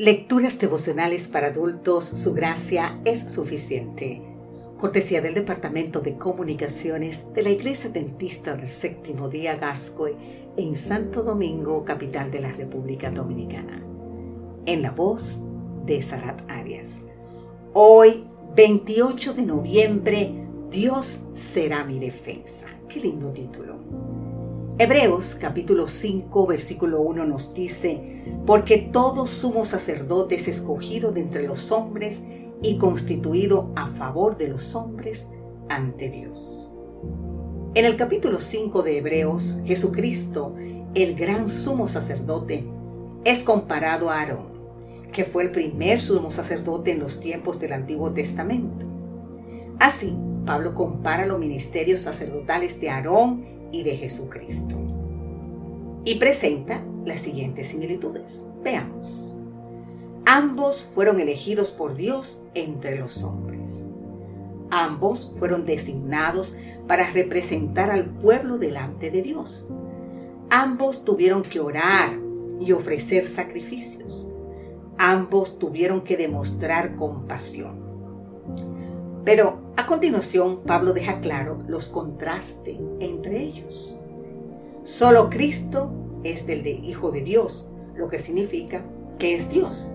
Lecturas devocionales para adultos, su gracia es suficiente. Cortesía del Departamento de Comunicaciones de la Iglesia Dentista del Séptimo Día Gascoy en Santo Domingo, capital de la República Dominicana. En la voz de Sarat Arias. Hoy, 28 de noviembre, Dios será mi defensa. Qué lindo título. Hebreos capítulo 5 versículo 1 nos dice, porque todo sumo sacerdote es escogido de entre los hombres y constituido a favor de los hombres ante Dios. En el capítulo 5 de Hebreos, Jesucristo, el gran sumo sacerdote, es comparado a Aarón, que fue el primer sumo sacerdote en los tiempos del Antiguo Testamento. Así, Pablo compara los ministerios sacerdotales de Aarón y de Jesucristo. Y presenta las siguientes similitudes. Veamos. Ambos fueron elegidos por Dios entre los hombres. Ambos fueron designados para representar al pueblo delante de Dios. Ambos tuvieron que orar y ofrecer sacrificios. Ambos tuvieron que demostrar compasión. Pero a continuación, Pablo deja claro los contrastes entre ellos. Solo Cristo es del de Hijo de Dios, lo que significa que es Dios.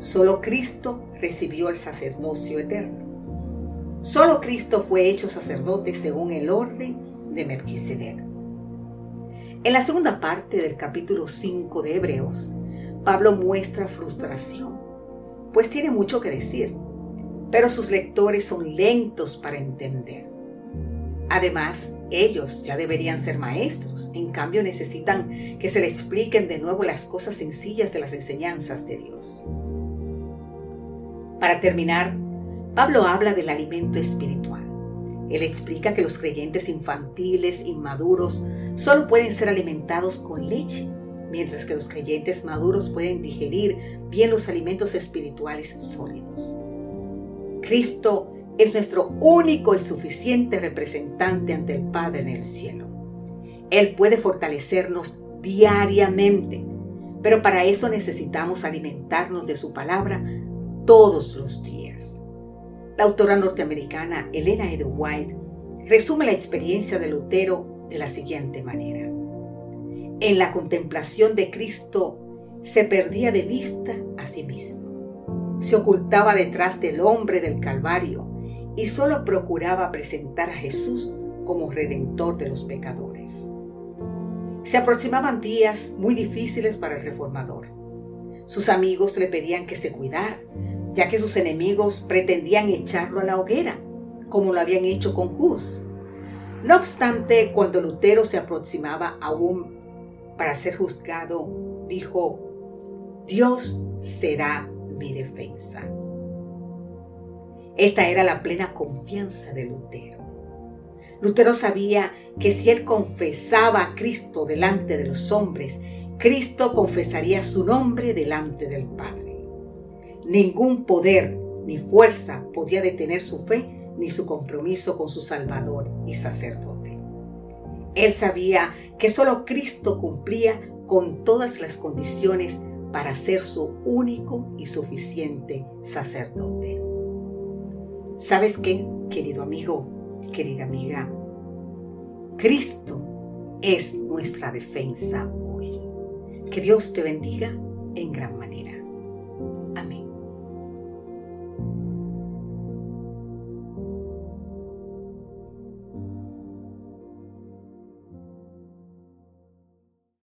Solo Cristo recibió el sacerdocio eterno. Solo Cristo fue hecho sacerdote según el orden de Melquisedec. En la segunda parte del capítulo 5 de Hebreos, Pablo muestra frustración, pues tiene mucho que decir pero sus lectores son lentos para entender. Además, ellos ya deberían ser maestros, en cambio necesitan que se les expliquen de nuevo las cosas sencillas de las enseñanzas de Dios. Para terminar, Pablo habla del alimento espiritual. Él explica que los creyentes infantiles, inmaduros, solo pueden ser alimentados con leche, mientras que los creyentes maduros pueden digerir bien los alimentos espirituales sólidos. Cristo es nuestro único y suficiente representante ante el Padre en el cielo. Él puede fortalecernos diariamente, pero para eso necesitamos alimentarnos de su palabra todos los días. La autora norteamericana Elena Ed White resume la experiencia de Lutero de la siguiente manera. En la contemplación de Cristo se perdía de vista a sí mismo se ocultaba detrás del hombre del Calvario y solo procuraba presentar a Jesús como redentor de los pecadores. Se aproximaban días muy difíciles para el reformador. Sus amigos le pedían que se cuidara, ya que sus enemigos pretendían echarlo a la hoguera, como lo habían hecho con Hus. No obstante, cuando Lutero se aproximaba aún para ser juzgado, dijo, Dios será mi defensa. Esta era la plena confianza de Lutero. Lutero sabía que si él confesaba a Cristo delante de los hombres, Cristo confesaría su nombre delante del Padre. Ningún poder ni fuerza podía detener su fe ni su compromiso con su Salvador y sacerdote. Él sabía que solo Cristo cumplía con todas las condiciones para ser su único y suficiente sacerdote. ¿Sabes qué, querido amigo, querida amiga? Cristo es nuestra defensa hoy. Que Dios te bendiga en gran manera.